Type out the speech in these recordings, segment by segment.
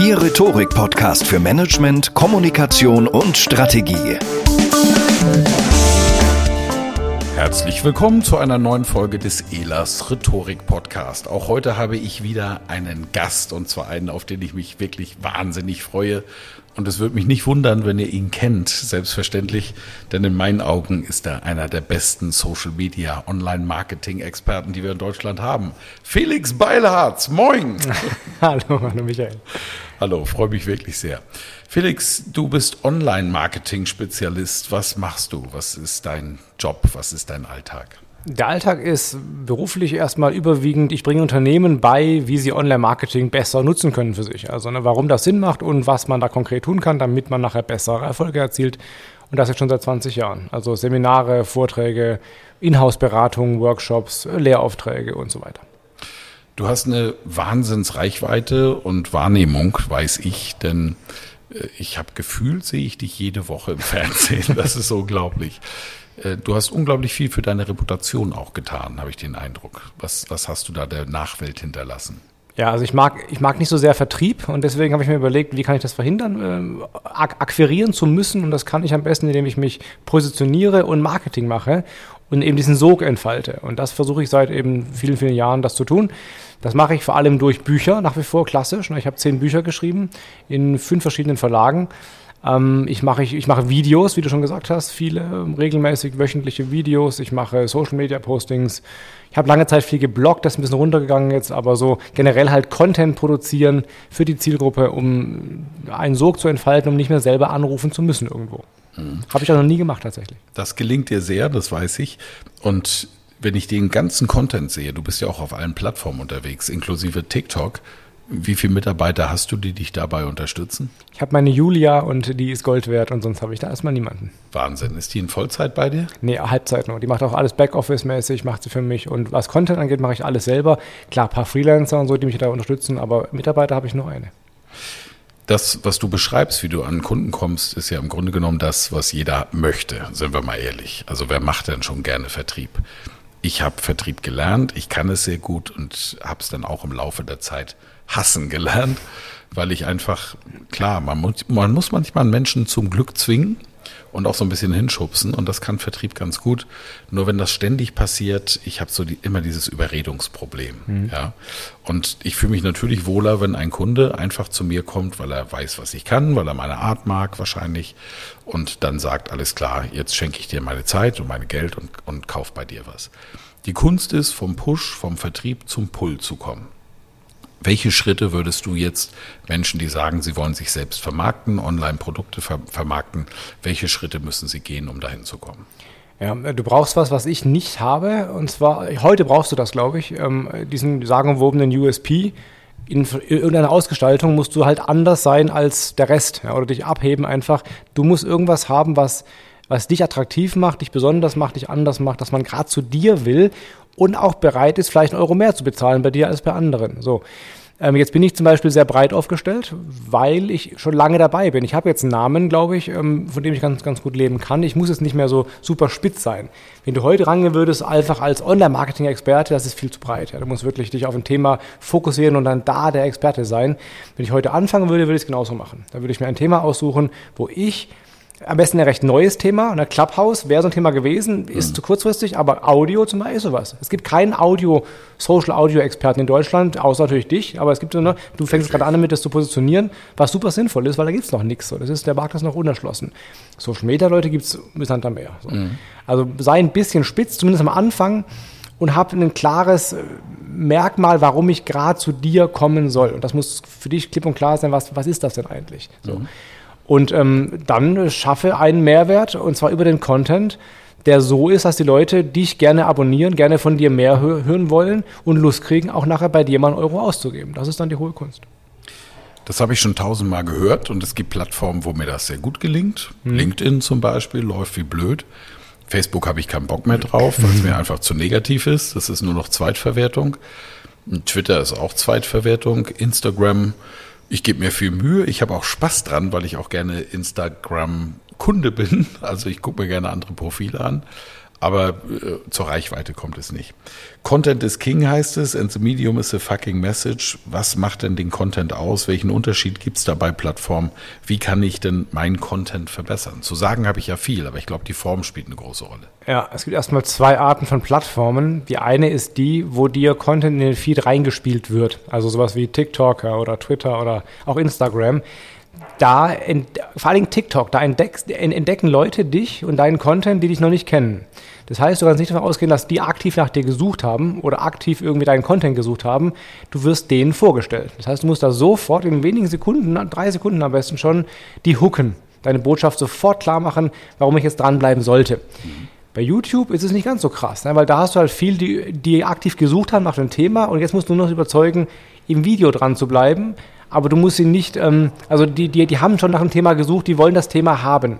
Ihr Rhetorik-Podcast für Management, Kommunikation und Strategie. Herzlich willkommen zu einer neuen Folge des ELAS Rhetorik Podcast. Auch heute habe ich wieder einen Gast und zwar einen, auf den ich mich wirklich wahnsinnig freue. Und es würde mich nicht wundern, wenn ihr ihn kennt, selbstverständlich, denn in meinen Augen ist er einer der besten Social Media Online Marketing Experten, die wir in Deutschland haben. Felix Beilharz, moin! hallo, hallo Michael. Hallo, freue mich wirklich sehr. Felix, du bist Online-Marketing-Spezialist. Was machst du? Was ist dein Job? Was ist dein Alltag? Der Alltag ist beruflich erstmal überwiegend, ich bringe Unternehmen bei, wie sie Online-Marketing besser nutzen können für sich. Also ne, warum das Sinn macht und was man da konkret tun kann, damit man nachher bessere Erfolge erzielt. Und das jetzt schon seit 20 Jahren. Also Seminare, Vorträge, Inhouse-Beratungen, Workshops, Lehraufträge und so weiter. Du hast eine Wahnsinnsreichweite und Wahrnehmung, weiß ich, denn äh, ich habe gefühlt, sehe ich dich jede Woche im Fernsehen. Das ist unglaublich. Äh, du hast unglaublich viel für deine Reputation auch getan, habe ich den Eindruck. Was, was hast du da der Nachwelt hinterlassen? Ja, also ich mag, ich mag nicht so sehr Vertrieb und deswegen habe ich mir überlegt, wie kann ich das verhindern, äh, akquirieren zu müssen und das kann ich am besten, indem ich mich positioniere und Marketing mache und eben diesen Sog entfalte. Und das versuche ich seit eben vielen, vielen Jahren, das zu tun. Das mache ich vor allem durch Bücher, nach wie vor klassisch. Ich habe zehn Bücher geschrieben in fünf verschiedenen Verlagen. Ähm, ich, mache, ich, ich mache Videos, wie du schon gesagt hast, viele ähm, regelmäßig wöchentliche Videos. Ich mache Social Media Postings. Ich habe lange Zeit viel gebloggt, das ist ein bisschen runtergegangen jetzt, aber so generell halt Content produzieren für die Zielgruppe, um einen Sog zu entfalten, um nicht mehr selber anrufen zu müssen irgendwo. Mhm. Habe ich auch noch nie gemacht tatsächlich. Das gelingt dir sehr, das weiß ich. Und wenn ich den ganzen Content sehe, du bist ja auch auf allen Plattformen unterwegs, inklusive TikTok, wie viele Mitarbeiter hast du, die dich dabei unterstützen? Ich habe meine Julia und die ist Gold wert und sonst habe ich da erstmal niemanden. Wahnsinn. Ist die in Vollzeit bei dir? Nee, Halbzeit nur. Die macht auch alles Backoffice-mäßig, macht sie für mich. Und was Content angeht, mache ich alles selber. Klar, ein paar Freelancer und so, die mich da unterstützen, aber Mitarbeiter habe ich nur eine. Das, was du beschreibst, wie du an Kunden kommst, ist ja im Grunde genommen das, was jeder möchte, sind wir mal ehrlich. Also wer macht denn schon gerne Vertrieb? Ich habe Vertrieb gelernt, ich kann es sehr gut und habe es dann auch im Laufe der Zeit hassen gelernt, weil ich einfach, klar, man muss, man muss manchmal Menschen zum Glück zwingen und auch so ein bisschen hinschubsen und das kann Vertrieb ganz gut. Nur wenn das ständig passiert, ich habe so die, immer dieses Überredungsproblem. Mhm. Ja. Und ich fühle mich natürlich wohler, wenn ein Kunde einfach zu mir kommt, weil er weiß, was ich kann, weil er meine Art mag wahrscheinlich und dann sagt, alles klar, jetzt schenke ich dir meine Zeit und meine Geld und, und kauf bei dir was. Die Kunst ist, vom Push, vom Vertrieb zum Pull zu kommen. Welche Schritte würdest du jetzt Menschen, die sagen, sie wollen sich selbst vermarkten, Online-Produkte ver vermarkten, welche Schritte müssen sie gehen, um dahin zu kommen? Ja, du brauchst was, was ich nicht habe. Und zwar, heute brauchst du das, glaube ich, ähm, diesen sagenumwobenen USP. In irgendeiner Ausgestaltung musst du halt anders sein als der Rest ja, oder dich abheben einfach. Du musst irgendwas haben, was, was dich attraktiv macht, dich besonders macht, dich anders macht, dass man gerade zu dir will und auch bereit ist, vielleicht einen Euro mehr zu bezahlen bei dir als bei anderen. So. Ähm, jetzt bin ich zum Beispiel sehr breit aufgestellt, weil ich schon lange dabei bin. Ich habe jetzt einen Namen, glaube ich, ähm, von dem ich ganz, ganz gut leben kann. Ich muss jetzt nicht mehr so super spitz sein. Wenn du heute rangehen würdest, einfach als Online-Marketing-Experte, das ist viel zu breit. Ja. Du musst wirklich dich auf ein Thema fokussieren und dann da der Experte sein. Wenn ich heute anfangen würde, würde ich es genauso machen. Da würde ich mir ein Thema aussuchen, wo ich am besten ein recht neues Thema. Und Clubhouse wäre so ein Thema gewesen, ist mhm. zu kurzfristig, aber Audio zum Beispiel ist sowas. Es gibt keinen Audio, Social-Audio-Experten in Deutschland, außer natürlich dich, aber es gibt so, ne, du fängst gerade an damit, das zu positionieren, was super sinnvoll ist, weil da gibt es noch nichts. So. Das ist, der Markt ist noch unerschlossen. Social-Media-Leute gibt es bisher mehr. So. Mhm. Also sei ein bisschen spitz, zumindest am Anfang, und habe ein klares Merkmal, warum ich gerade zu dir kommen soll. Und das muss für dich klipp und klar sein, was, was ist das denn eigentlich? So. Mhm. Und ähm, dann schaffe einen Mehrwert und zwar über den Content, der so ist, dass die Leute dich gerne abonnieren, gerne von dir mehr hö hören wollen und Lust kriegen, auch nachher bei dir mal einen Euro auszugeben. Das ist dann die hohe Kunst. Das habe ich schon tausendmal gehört und es gibt Plattformen, wo mir das sehr gut gelingt. Hm. LinkedIn zum Beispiel läuft wie blöd. Facebook habe ich keinen Bock mehr drauf, weil es mir einfach zu negativ ist. Das ist nur noch Zweitverwertung. Twitter ist auch Zweitverwertung. Instagram ich gebe mir viel Mühe. Ich habe auch Spaß dran, weil ich auch gerne Instagram-Kunde bin. Also ich gucke mir gerne andere Profile an. Aber äh, zur Reichweite kommt es nicht. Content is King heißt es, and the medium is a fucking message. Was macht denn den Content aus? Welchen Unterschied gibt es da bei Plattformen? Wie kann ich denn meinen Content verbessern? Zu sagen habe ich ja viel, aber ich glaube, die Form spielt eine große Rolle. Ja, es gibt erstmal zwei Arten von Plattformen. Die eine ist die, wo dir Content in den Feed reingespielt wird. Also sowas wie TikTok oder Twitter oder auch Instagram da, vor allem TikTok, da entdecken Leute dich und deinen Content, die dich noch nicht kennen. Das heißt, du kannst nicht davon ausgehen, dass die aktiv nach dir gesucht haben oder aktiv irgendwie deinen Content gesucht haben. Du wirst denen vorgestellt. Das heißt, du musst da sofort in wenigen Sekunden, drei Sekunden am besten schon, die hooken. Deine Botschaft sofort klar machen, warum ich jetzt dranbleiben sollte. Bei YouTube ist es nicht ganz so krass, ne? weil da hast du halt viel, die, die aktiv gesucht haben nach dem Thema und jetzt musst du nur noch überzeugen, im Video dran zu bleiben aber du musst sie nicht, ähm, also die, die, die haben schon nach einem Thema gesucht, die wollen das Thema haben.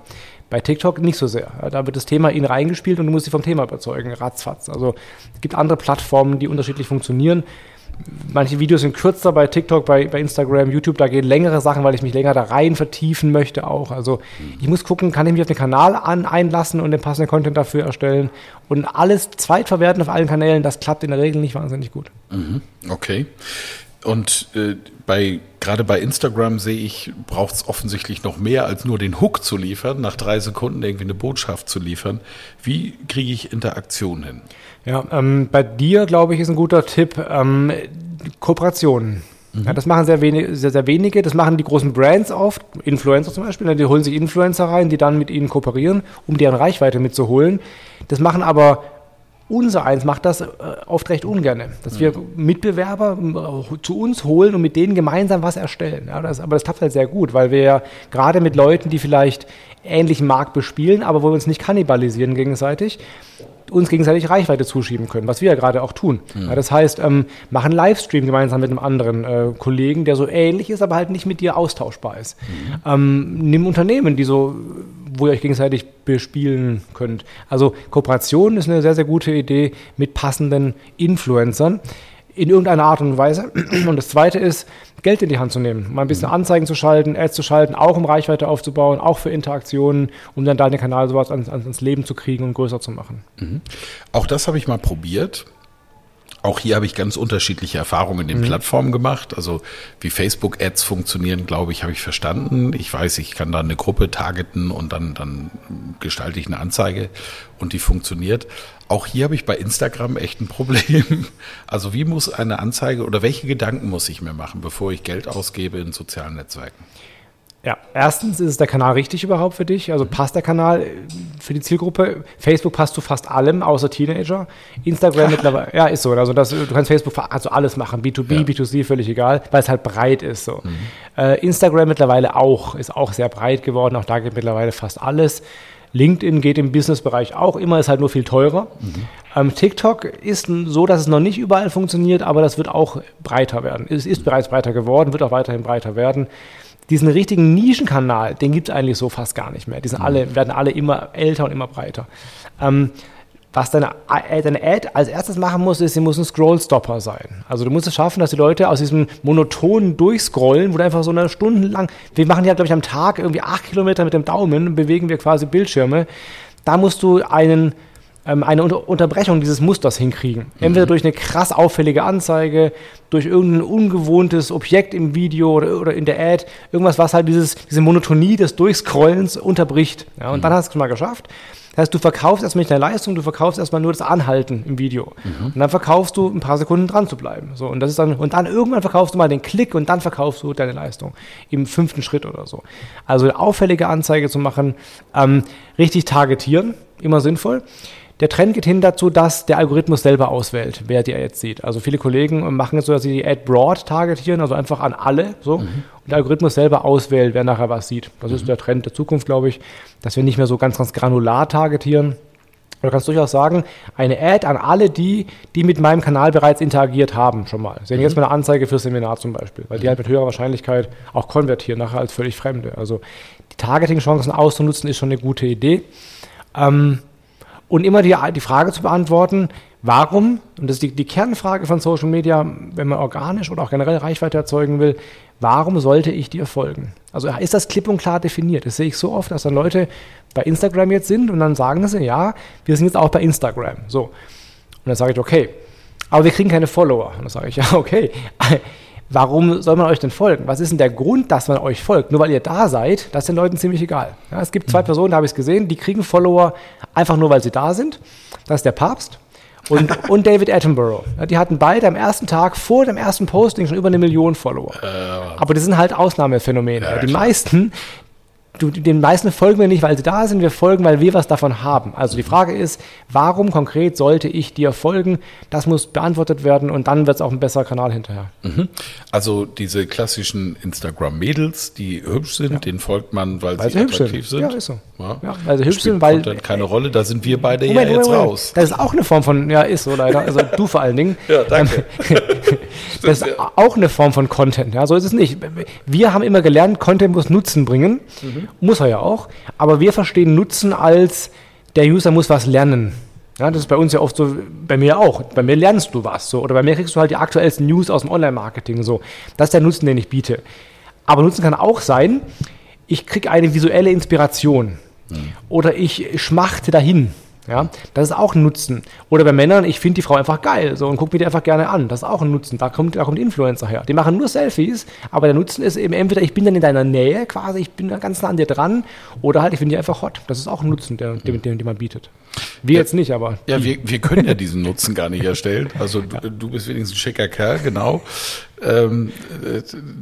Bei TikTok nicht so sehr. Da wird das Thema ihnen reingespielt und du musst sie vom Thema überzeugen, ratzfatz. Also es gibt andere Plattformen, die unterschiedlich funktionieren. Manche Videos sind kürzer bei TikTok, bei, bei Instagram, YouTube, da gehen längere Sachen, weil ich mich länger da rein vertiefen möchte auch. Also ich muss gucken, kann ich mich auf den Kanal an, einlassen und den passenden Content dafür erstellen. Und alles zweitverwerten auf allen Kanälen, das klappt in der Regel nicht wahnsinnig gut. Mhm. Okay. Und äh, bei, gerade bei Instagram sehe ich, braucht es offensichtlich noch mehr als nur den Hook zu liefern, nach drei Sekunden irgendwie eine Botschaft zu liefern. Wie kriege ich Interaktion hin? Ja, ähm, bei dir, glaube ich, ist ein guter Tipp ähm, Kooperationen. Mhm. Ja, das machen sehr, wenig, sehr, sehr wenige. Das machen die großen Brands oft, Influencer zum Beispiel. Die holen sich Influencer rein, die dann mit ihnen kooperieren, um deren Reichweite mitzuholen. Das machen aber unser eins macht das äh, oft recht ungern, dass wir Mitbewerber äh, zu uns holen und mit denen gemeinsam was erstellen. Ja, das, aber das klappt halt sehr gut, weil wir ja gerade mit Leuten, die vielleicht ähnlichen Markt bespielen, aber wo wir uns nicht kannibalisieren gegenseitig, uns gegenseitig Reichweite zuschieben können, was wir ja gerade auch tun. Mhm. Ja, das heißt, ähm, machen Livestream gemeinsam mit einem anderen äh, Kollegen, der so ähnlich ist, aber halt nicht mit dir austauschbar ist. Mhm. Ähm, nimm Unternehmen, die so, wo ihr euch gegenseitig bespielen könnt. Also Kooperation ist eine sehr, sehr gute Idee mit passenden Influencern in irgendeiner Art und Weise. Und das Zweite ist, Geld in die Hand zu nehmen, mal ein bisschen mhm. Anzeigen zu schalten, Ads zu schalten, auch um Reichweite aufzubauen, auch für Interaktionen, um dann deinen Kanal sowas ans, ans Leben zu kriegen und größer zu machen. Mhm. Auch das habe ich mal probiert. Auch hier habe ich ganz unterschiedliche Erfahrungen in den mhm. Plattformen gemacht. Also wie Facebook-Ads funktionieren, glaube ich, habe ich verstanden. Ich weiß, ich kann da eine Gruppe targeten und dann, dann gestalte ich eine Anzeige und die funktioniert. Auch hier habe ich bei Instagram echt ein Problem. Also wie muss eine Anzeige oder welche Gedanken muss ich mir machen, bevor ich Geld ausgebe in sozialen Netzwerken? Ja, erstens ist es der Kanal richtig überhaupt für dich? Also passt der Kanal für die Zielgruppe? Facebook passt zu fast allem, außer Teenager. Instagram mittlerweile, ja, ist so. Also das, du kannst Facebook also alles machen, B2B, ja. B2C, völlig egal, weil es halt breit ist. So. Mhm. Äh, Instagram mittlerweile auch, ist auch sehr breit geworden. Auch da geht mittlerweile fast alles. LinkedIn geht im Businessbereich auch immer, ist halt nur viel teurer. Mhm. Ähm, TikTok ist so, dass es noch nicht überall funktioniert, aber das wird auch breiter werden. Es ist bereits breiter geworden, wird auch weiterhin breiter werden diesen richtigen Nischenkanal, den gibt es eigentlich so fast gar nicht mehr. Die sind alle, werden alle immer älter und immer breiter. Ähm, was deine, äh, deine Ad als erstes machen muss, ist, sie muss ein Scrollstopper sein. Also du musst es schaffen, dass die Leute aus diesem monotonen Durchscrollen, wo du einfach so eine Stunde lang, wir machen ja, glaube ich, am Tag irgendwie acht Kilometer mit dem Daumen, bewegen wir quasi Bildschirme. Da musst du einen, ähm, eine Unter Unterbrechung dieses Musters hinkriegen. Entweder mhm. durch eine krass auffällige Anzeige, durch irgendein ungewohntes Objekt im Video oder, oder in der Ad, irgendwas, was halt dieses, diese Monotonie des Durchscrollens unterbricht. Ja, und mhm. dann hast du es mal geschafft. Das heißt, du verkaufst erstmal nicht deine Leistung, du verkaufst erstmal nur das Anhalten im Video. Mhm. Und dann verkaufst du ein paar Sekunden dran zu bleiben. So, und, das ist dann, und dann irgendwann verkaufst du mal den Klick und dann verkaufst du deine Leistung im fünften Schritt oder so. Also eine auffällige Anzeige zu machen, ähm, richtig targetieren, immer sinnvoll. Der Trend geht hin dazu, dass der Algorithmus selber auswählt, wer die Ads sieht. Also viele Kollegen machen es so, dass sie die Ad broad targetieren, also einfach an alle, so. Mhm. Und der Algorithmus selber auswählt, wer nachher was sieht. Das mhm. ist der Trend der Zukunft, glaube ich, dass wir nicht mehr so ganz, ganz granular targetieren. Du kannst durchaus sagen, eine Ad an alle die, die mit meinem Kanal bereits interagiert haben, schon mal. Sehen mhm. jetzt mal eine Anzeige fürs Seminar zum Beispiel, weil die mhm. halt mit höherer Wahrscheinlichkeit auch konvertieren nachher als völlig Fremde. Also die Targeting-Chancen auszunutzen ist schon eine gute Idee. Ähm, und immer die, die Frage zu beantworten, warum, und das ist die, die Kernfrage von Social Media, wenn man organisch oder auch generell Reichweite erzeugen will, warum sollte ich dir folgen? Also ist das klipp und klar definiert? Das sehe ich so oft, dass dann Leute bei Instagram jetzt sind und dann sagen sie, ja, wir sind jetzt auch bei Instagram. So. Und dann sage ich, okay, aber wir kriegen keine Follower. Und dann sage ich, ja, okay. Warum soll man euch denn folgen? Was ist denn der Grund, dass man euch folgt? Nur weil ihr da seid, das ist den Leuten ziemlich egal. Ja, es gibt zwei mhm. Personen, da habe ich es gesehen, die kriegen Follower einfach nur, weil sie da sind. Das ist der Papst und, und David Attenborough. Ja, die hatten beide am ersten Tag vor dem ersten Posting schon über eine Million Follower. Äh, Aber das sind halt Ausnahmephänomene. Ja, die meisten, du, den meisten folgen wir nicht, weil sie da sind, wir folgen, weil wir was davon haben. Also die Frage ist, warum konkret sollte ich dir folgen? Das muss beantwortet werden und dann wird es auch ein besserer Kanal hinterher. Mhm. Also diese klassischen Instagram-Mädels, die hübsch sind, ja. denen folgt man, weil, weil sie, sie attraktiv sind. Ja, ist so. Ja. sie hübsch sind, weil... Dann keine Rolle, da sind wir beide Moment, ja jetzt Moment, raus. Das ist auch eine Form von, ja ist so leider, also du vor allen Dingen. Ja, danke. das ist auch eine Form von Content, ja, so ist es nicht. Wir haben immer gelernt, Content muss Nutzen bringen. Mhm. Muss er ja auch. Aber wir verstehen Nutzen als, der User muss was lernen. Ja, das ist bei uns ja oft so, bei mir auch. Bei mir lernst du was. So, oder bei mir kriegst du halt die aktuellsten News aus dem Online-Marketing. So. Das ist der Nutzen, den ich biete. Aber Nutzen kann auch sein, ich kriege eine visuelle Inspiration. Oder ich schmachte dahin. Ja, das ist auch ein Nutzen. Oder bei Männern, ich finde die Frau einfach geil so, und gucke mir die einfach gerne an. Das ist auch ein Nutzen. Da kommt, da kommt Influencer her. Die machen nur Selfies, aber der Nutzen ist eben entweder, ich bin dann in deiner Nähe quasi, ich bin ganz nah an dir dran, oder halt, ich finde die einfach hot. Das ist auch ein Nutzen, den, den, den, den man bietet. Wir ja, jetzt nicht, aber. Ja, wir, wir können ja diesen Nutzen gar nicht erstellen. Also ja. du, du, bist wenigstens ein schicker Kerl, genau. Ähm,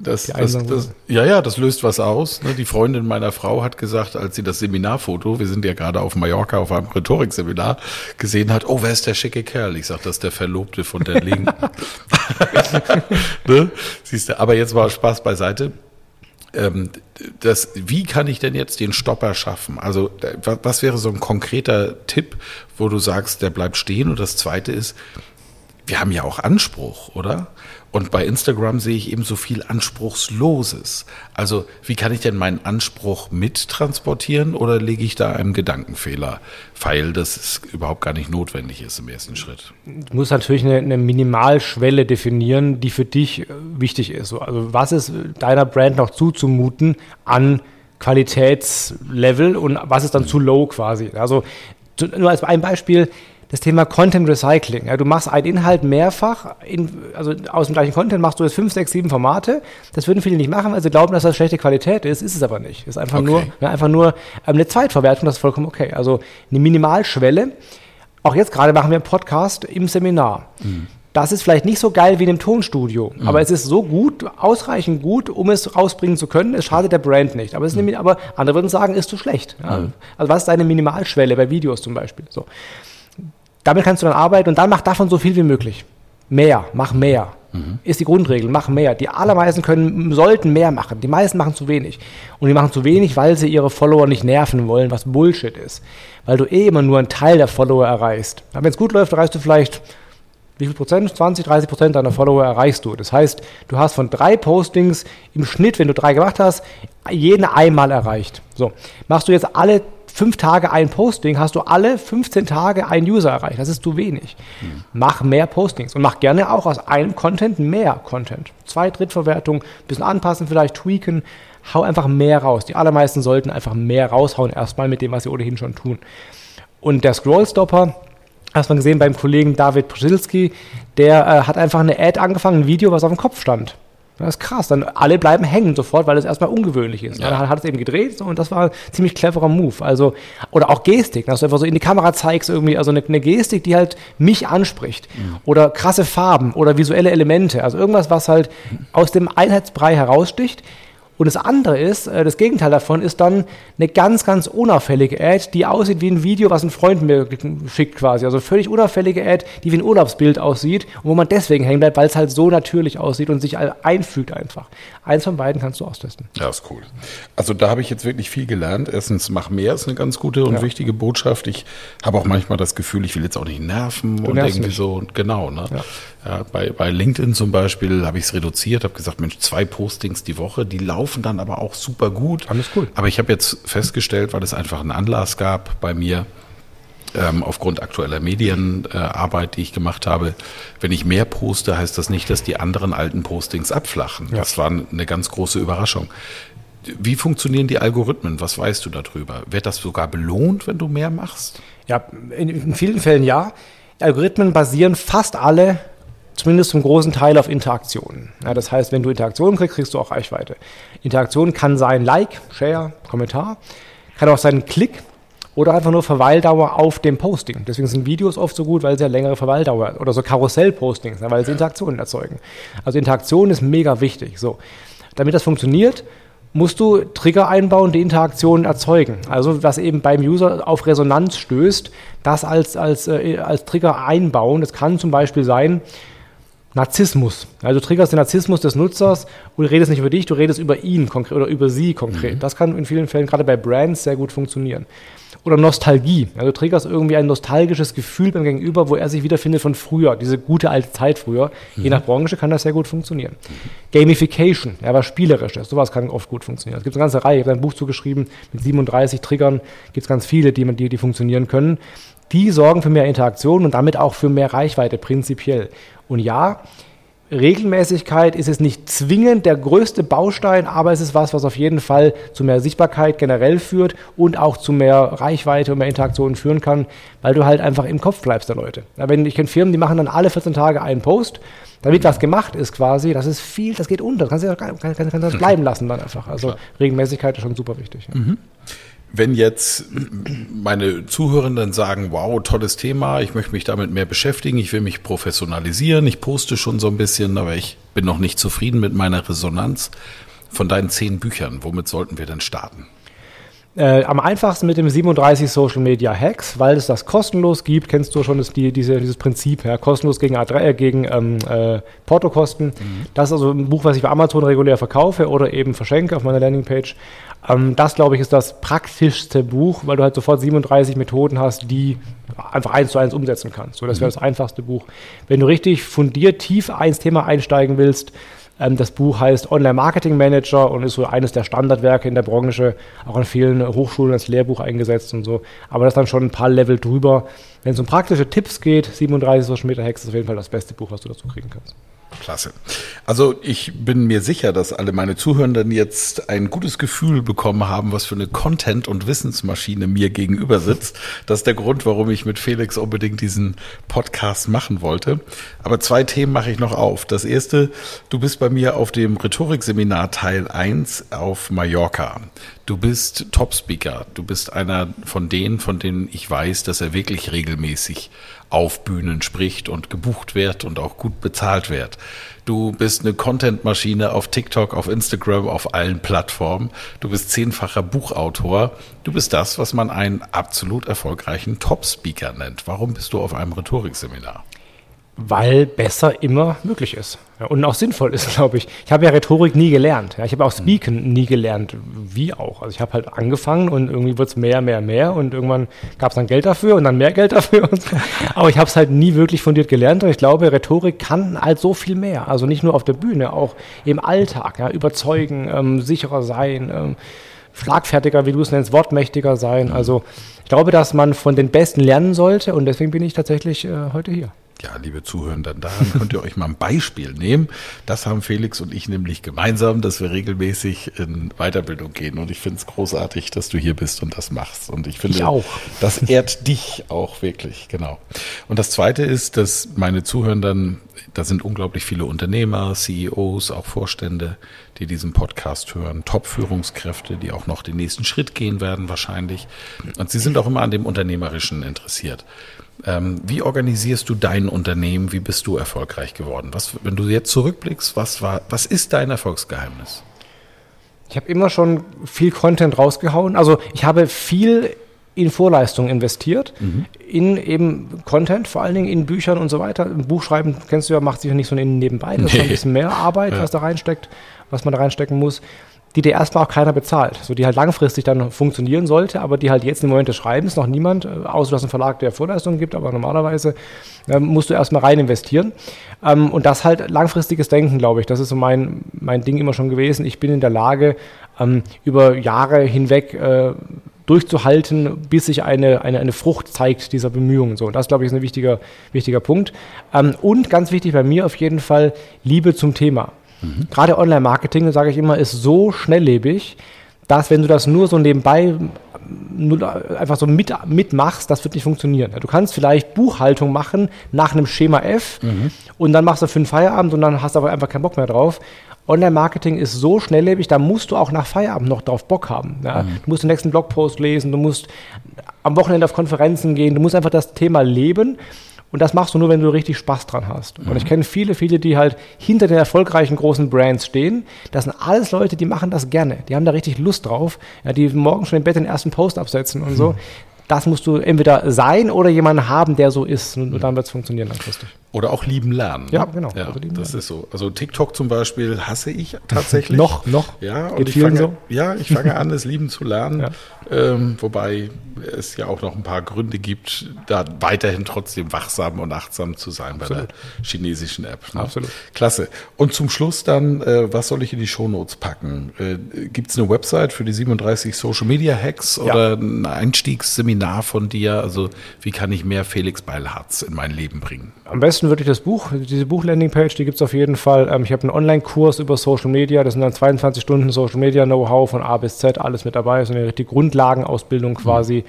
das, das, das, ja, ja, das löst was aus. Ne? Die Freundin meiner Frau hat gesagt, als sie das Seminarfoto, wir sind ja gerade auf Mallorca auf einem Rhetorikseminar, gesehen hat, oh, wer ist der schicke Kerl? Ich sag, das ist der Verlobte von der Linken. ne? Siehst du, aber jetzt war Spaß beiseite ähm, das, wie kann ich denn jetzt den Stopper schaffen? Also was wäre so ein konkreter Tipp, wo du sagst, der bleibt stehen? Und das Zweite ist, wir haben ja auch Anspruch, oder? Und bei Instagram sehe ich eben so viel Anspruchsloses. Also wie kann ich denn meinen Anspruch mittransportieren oder lege ich da einen Gedankenfehler feil, dass es überhaupt gar nicht notwendig ist im ersten Schritt? Du musst natürlich eine, eine Minimalschwelle definieren, die für dich äh, wichtig ist. Also was ist deiner Brand noch zuzumuten an Qualitätslevel und was ist dann zu low quasi? Also nur als ein Beispiel, das Thema Content Recycling. Ja, du machst einen Inhalt mehrfach, in, also aus dem gleichen Content machst du jetzt fünf, sechs, sieben Formate. Das würden viele nicht machen, weil sie glauben, dass das schlechte Qualität ist. Ist es aber nicht. Ist einfach okay. nur, ja, einfach nur ähm, eine Zweitverwertung, das ist vollkommen okay. Also eine Minimalschwelle. Auch jetzt gerade machen wir einen Podcast im Seminar. Mhm. Das ist vielleicht nicht so geil wie in einem Tonstudio, mhm. aber es ist so gut, ausreichend gut, um es rausbringen zu können. Es schadet der Brand nicht. Aber, mhm. eine, aber andere würden sagen, ist zu schlecht. Ja. Also was ist deine Minimalschwelle bei Videos zum Beispiel? So. Damit kannst du dann arbeiten und dann mach davon so viel wie möglich. Mehr, mach mehr. Mhm. Ist die Grundregel, mach mehr. Die allermeisten können, sollten mehr machen. Die meisten machen zu wenig. Und die machen zu wenig, weil sie ihre Follower nicht nerven wollen, was Bullshit ist. Weil du eh immer nur einen Teil der Follower erreichst. Wenn es gut läuft, erreichst du vielleicht wie viel Prozent? 20, 30 Prozent deiner Follower erreichst du. Das heißt, du hast von drei Postings im Schnitt, wenn du drei gemacht hast, jeden einmal erreicht. So. Machst du jetzt alle fünf Tage ein Posting, hast du alle 15 Tage einen User erreicht. Das ist zu wenig. Mhm. Mach mehr Postings und mach gerne auch aus einem Content mehr Content. Zwei Drittverwertung, bisschen anpassen, vielleicht tweaken. Hau einfach mehr raus. Die allermeisten sollten einfach mehr raushauen, erstmal mit dem, was sie ohnehin schon tun. Und der Scrollstopper, hast man gesehen beim Kollegen David Przylski, der äh, hat einfach eine Ad angefangen, ein Video, was auf dem Kopf stand. Das ist krass. Dann alle bleiben hängen sofort, weil es erstmal ungewöhnlich ist. Ja. Dann hat es eben gedreht und das war ein ziemlich cleverer Move. Also, oder auch Gestik, dass du einfach so in die Kamera zeigst, irgendwie, also eine, eine Gestik, die halt mich anspricht. Mhm. Oder krasse Farben oder visuelle Elemente. Also irgendwas, was halt aus dem Einheitsbrei heraussticht. Und das andere ist, äh, das Gegenteil davon ist dann eine ganz, ganz unauffällige Ad, die aussieht wie ein Video, was ein Freund mir schickt quasi. Also völlig unauffällige Ad, die wie ein Urlaubsbild aussieht und wo man deswegen hängen bleibt, weil es halt so natürlich aussieht und sich einfügt einfach. Eins von beiden kannst du austesten. Ja, ist cool. Also da habe ich jetzt wirklich viel gelernt. Erstens, mach mehr ist eine ganz gute und ja. wichtige Botschaft. Ich habe auch manchmal das Gefühl, ich will jetzt auch nicht nerven du und irgendwie nicht. so. Genau, ne? Ja. Ja, bei, bei LinkedIn zum Beispiel habe ich es reduziert, habe gesagt, Mensch, zwei Postings die Woche, die laufen dann aber auch super gut. Alles cool. Aber ich habe jetzt festgestellt, weil es einfach einen Anlass gab bei mir, ähm, aufgrund aktueller Medienarbeit, äh, die ich gemacht habe, wenn ich mehr poste, heißt das nicht, dass die anderen alten Postings abflachen. Ja. Das war eine ganz große Überraschung. Wie funktionieren die Algorithmen? Was weißt du darüber? Wird das sogar belohnt, wenn du mehr machst? Ja, in, in vielen Fällen ja. Algorithmen basieren fast alle zumindest zum großen Teil auf Interaktionen. Ja, das heißt, wenn du Interaktionen kriegst, kriegst du auch Reichweite. Interaktion kann sein Like, Share, Kommentar, kann auch sein Klick oder einfach nur Verweildauer auf dem Posting. Deswegen sind Videos oft so gut, weil sie ja längere Verweildauer oder so Karussell-Postings, weil sie Interaktionen erzeugen. Also Interaktion ist mega wichtig. So, damit das funktioniert, musst du Trigger einbauen, die Interaktionen erzeugen. Also was eben beim User auf Resonanz stößt, das als, als, äh, als Trigger einbauen. Das kann zum Beispiel sein, Narzissmus. Also du triggerst den Narzissmus des Nutzers und du redest nicht über dich, du redest über ihn konkret oder über sie konkret. Mhm. Das kann in vielen Fällen gerade bei Brands sehr gut funktionieren. Oder Nostalgie. Also du triggerst irgendwie ein nostalgisches Gefühl beim Gegenüber, wo er sich wiederfindet von früher, diese gute alte Zeit früher. Mhm. Je nach Branche kann das sehr gut funktionieren. Gamification, ja, was spielerisch ist, sowas kann oft gut funktionieren. Es gibt eine ganze Reihe, ich habe ein Buch zugeschrieben mit 37 Triggern, gibt es ganz viele, die, die, die funktionieren können die sorgen für mehr Interaktion und damit auch für mehr Reichweite prinzipiell. Und ja, Regelmäßigkeit ist es nicht zwingend der größte Baustein, aber es ist was, was auf jeden Fall zu mehr Sichtbarkeit generell führt und auch zu mehr Reichweite und mehr Interaktionen führen kann, weil du halt einfach im Kopf bleibst der Leute. Ja, wenn ich kenne Firmen, die machen dann alle 14 Tage einen Post, damit was gemacht ist quasi, das ist viel, das geht unter, kannst du kann, kann, kann das bleiben lassen dann einfach. Also Regelmäßigkeit ist schon super wichtig. Ja. Mhm. Wenn jetzt meine Zuhörenden sagen, wow, tolles Thema, ich möchte mich damit mehr beschäftigen, ich will mich professionalisieren, ich poste schon so ein bisschen, aber ich bin noch nicht zufrieden mit meiner Resonanz von deinen zehn Büchern, womit sollten wir denn starten? Äh, am einfachsten mit dem 37 Social Media Hacks, weil es das kostenlos gibt. Kennst du schon das, die, diese, dieses Prinzip, ja? kostenlos gegen, äh, gegen ähm, äh, Portokosten. Mhm. Das ist also ein Buch, was ich bei Amazon regulär verkaufe oder eben verschenke auf meiner Landingpage. Ähm, das, glaube ich, ist das praktischste Buch, weil du halt sofort 37 Methoden hast, die einfach eins zu eins umsetzen kannst. So, das wäre mhm. das einfachste Buch. Wenn du richtig fundiert tief ins Thema einsteigen willst, ähm, das Buch heißt Online Marketing Manager und ist so eines der Standardwerke in der Branche, auch an vielen Hochschulen als Lehrbuch eingesetzt und so. Aber das ist dann schon ein paar Level drüber. Wenn es um praktische Tipps geht, 37 Social Meter Hacks ist auf jeden Fall das beste Buch, was du dazu kriegen kannst. Klasse. Also ich bin mir sicher, dass alle meine Zuhörenden jetzt ein gutes Gefühl bekommen haben, was für eine Content- und Wissensmaschine mir gegenüber sitzt. Das ist der Grund, warum ich mit Felix unbedingt diesen Podcast machen wollte. Aber zwei Themen mache ich noch auf. Das erste, du bist bei mir auf dem Rhetorikseminar Teil 1 auf Mallorca. Du bist Top-Speaker. Du bist einer von denen, von denen ich weiß, dass er wirklich regelmäßig auf Bühnen spricht und gebucht wird und auch gut bezahlt wird. Du bist eine Content-Maschine auf TikTok, auf Instagram, auf allen Plattformen. Du bist zehnfacher Buchautor. Du bist das, was man einen absolut erfolgreichen Top-Speaker nennt. Warum bist du auf einem Rhetorikseminar? Weil besser immer möglich ist ja, und auch sinnvoll ist, glaube ich. Ich habe ja Rhetorik nie gelernt. Ja. Ich habe auch Speaken nie gelernt, wie auch. Also ich habe halt angefangen und irgendwie wird es mehr, mehr, mehr und irgendwann gab es dann Geld dafür und dann mehr Geld dafür. So. Aber ich habe es halt nie wirklich fundiert gelernt und ich glaube, Rhetorik kann halt so viel mehr. Also nicht nur auf der Bühne, auch im Alltag. Ja. Überzeugen, ähm, sicherer sein. Ähm, schlagfertiger, wie du es nennst, wortmächtiger sein. Also ich glaube, dass man von den Besten lernen sollte und deswegen bin ich tatsächlich äh, heute hier. Ja, liebe Zuhörenden, daran könnt ihr euch mal ein Beispiel nehmen. Das haben Felix und ich nämlich gemeinsam, dass wir regelmäßig in Weiterbildung gehen. Und ich finde es großartig, dass du hier bist und das machst. Und ich finde, ich auch. das ehrt dich auch wirklich, genau. Und das Zweite ist, dass meine Zuhörenden, da sind unglaublich viele Unternehmer, CEOs, auch Vorstände, die diesen Podcast hören, Top-Führungskräfte, die auch noch den nächsten Schritt gehen werden wahrscheinlich. Und sie sind auch immer an dem Unternehmerischen interessiert. Ähm, wie organisierst du dein Unternehmen? Wie bist du erfolgreich geworden? Was, wenn du jetzt zurückblickst, was war, was ist dein Erfolgsgeheimnis? Ich habe immer schon viel Content rausgehauen. Also ich habe viel in Vorleistungen investiert, mhm. in eben Content, vor allen Dingen in Büchern und so weiter. Ein Buch schreiben, kennst du ja, macht sich ja nicht so nebenbei. Das nee. ist ein bisschen mehr Arbeit, ja. was da reinsteckt, was man da reinstecken muss die dir erstmal auch keiner bezahlt. So, die halt langfristig dann funktionieren sollte, aber die halt jetzt im Moment des Schreibens noch niemand, äh, außer dass ein Verlag der Vorleistungen gibt, aber normalerweise ähm, musst du erstmal rein investieren. Ähm, und das halt langfristiges Denken, glaube ich. Das ist so mein, mein Ding immer schon gewesen. Ich bin in der Lage, ähm, über Jahre hinweg äh, durchzuhalten, bis sich eine, eine, eine Frucht zeigt dieser Bemühungen. So, und das, glaube ich, ist ein wichtiger, wichtiger Punkt. Ähm, und ganz wichtig bei mir auf jeden Fall Liebe zum Thema. Mhm. Gerade Online-Marketing, sage ich immer, ist so schnelllebig, dass wenn du das nur so nebenbei nur einfach so mit, mitmachst, das wird nicht funktionieren. Du kannst vielleicht Buchhaltung machen nach einem Schema F mhm. und dann machst du fünf Feierabend und dann hast du aber einfach keinen Bock mehr drauf. Online-Marketing ist so schnelllebig, da musst du auch nach Feierabend noch drauf Bock haben. Ja? Mhm. Du musst den nächsten Blogpost lesen, du musst am Wochenende auf Konferenzen gehen, du musst einfach das Thema leben und das machst du nur, wenn du richtig Spaß dran hast. Mhm. Und ich kenne viele, viele, die halt hinter den erfolgreichen großen Brands stehen. Das sind alles Leute, die machen das gerne. Die haben da richtig Lust drauf. Ja, die morgen schon im Bett den ersten Post absetzen und mhm. so. Das musst du entweder sein oder jemanden haben, der so ist. Und, mhm. dann wird es funktionieren langfristig. Oder auch lieben lernen. Ja, genau. Ja, also das lernen. ist so. Also TikTok zum Beispiel hasse ich tatsächlich. noch, noch. Ja, und ich fange, so? ja, ich fange an, es lieben zu lernen. Ja. Ähm, wobei es ja auch noch ein paar Gründe gibt, da weiterhin trotzdem wachsam und achtsam zu sein Absolut. bei der chinesischen App. Ne? Absolut. Klasse. Und zum Schluss dann, äh, was soll ich in die Shownotes packen? Äh, Gibt es eine Website für die 37 Social Media Hacks oder ja. ein Einstiegsseminar von dir? Also wie kann ich mehr Felix Beilharz in mein Leben bringen? Am besten würde ich das Buch, diese Buch-Landing-Page, die gibt es auf jeden Fall. Ähm, ich habe einen Online-Kurs über Social Media, das sind dann 22 Stunden Social Media Know-how von A bis Z, alles mit dabei. Das ist eine richtige Grundlagenausbildung quasi. Mhm.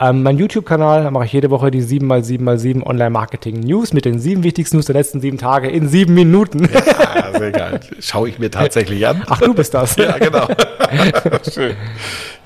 Ähm, mein YouTube-Kanal, da mache ich jede Woche die 7x7x7 Online-Marketing-News mit den sieben wichtigsten News der letzten sieben Tage in sieben Minuten. Ja, sehr geil. Schaue ich mir tatsächlich an. Ach, du bist das. ja, genau. Schön.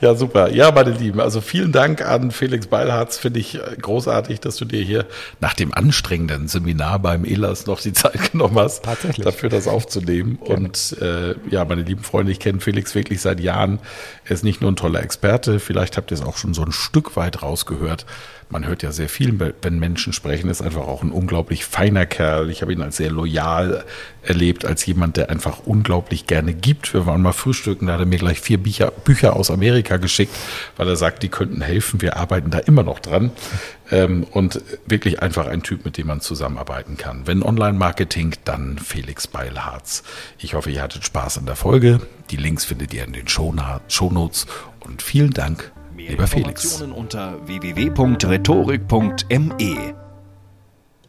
Ja, super. Ja, meine Lieben, also vielen Dank an Felix Beilharz. Finde ich äh, großartig, dass du dir hier nach dem anstrengenden Seminar beim ELAS noch die Zeit genommen hast, Tatsächlich. dafür das aufzunehmen. Gerne. Und äh, ja, meine lieben Freunde, ich kenne Felix wirklich seit Jahren. Er ist nicht nur ein toller Experte, vielleicht habt ihr es auch schon so ein Stück weit rausgehört man hört ja sehr viel, wenn Menschen sprechen, ist einfach auch ein unglaublich feiner Kerl. Ich habe ihn als sehr loyal erlebt, als jemand, der einfach unglaublich gerne gibt. Wir waren mal frühstücken, da hat er mir gleich vier Bücher, Bücher aus Amerika geschickt, weil er sagt, die könnten helfen. Wir arbeiten da immer noch dran. Ähm, und wirklich einfach ein Typ, mit dem man zusammenarbeiten kann. Wenn Online-Marketing, dann Felix Beilharz. Ich hoffe, ihr hattet Spaß an der Folge. Die Links findet ihr in den Shownotes und vielen Dank Lieber Felix. unter www.rhetorik.me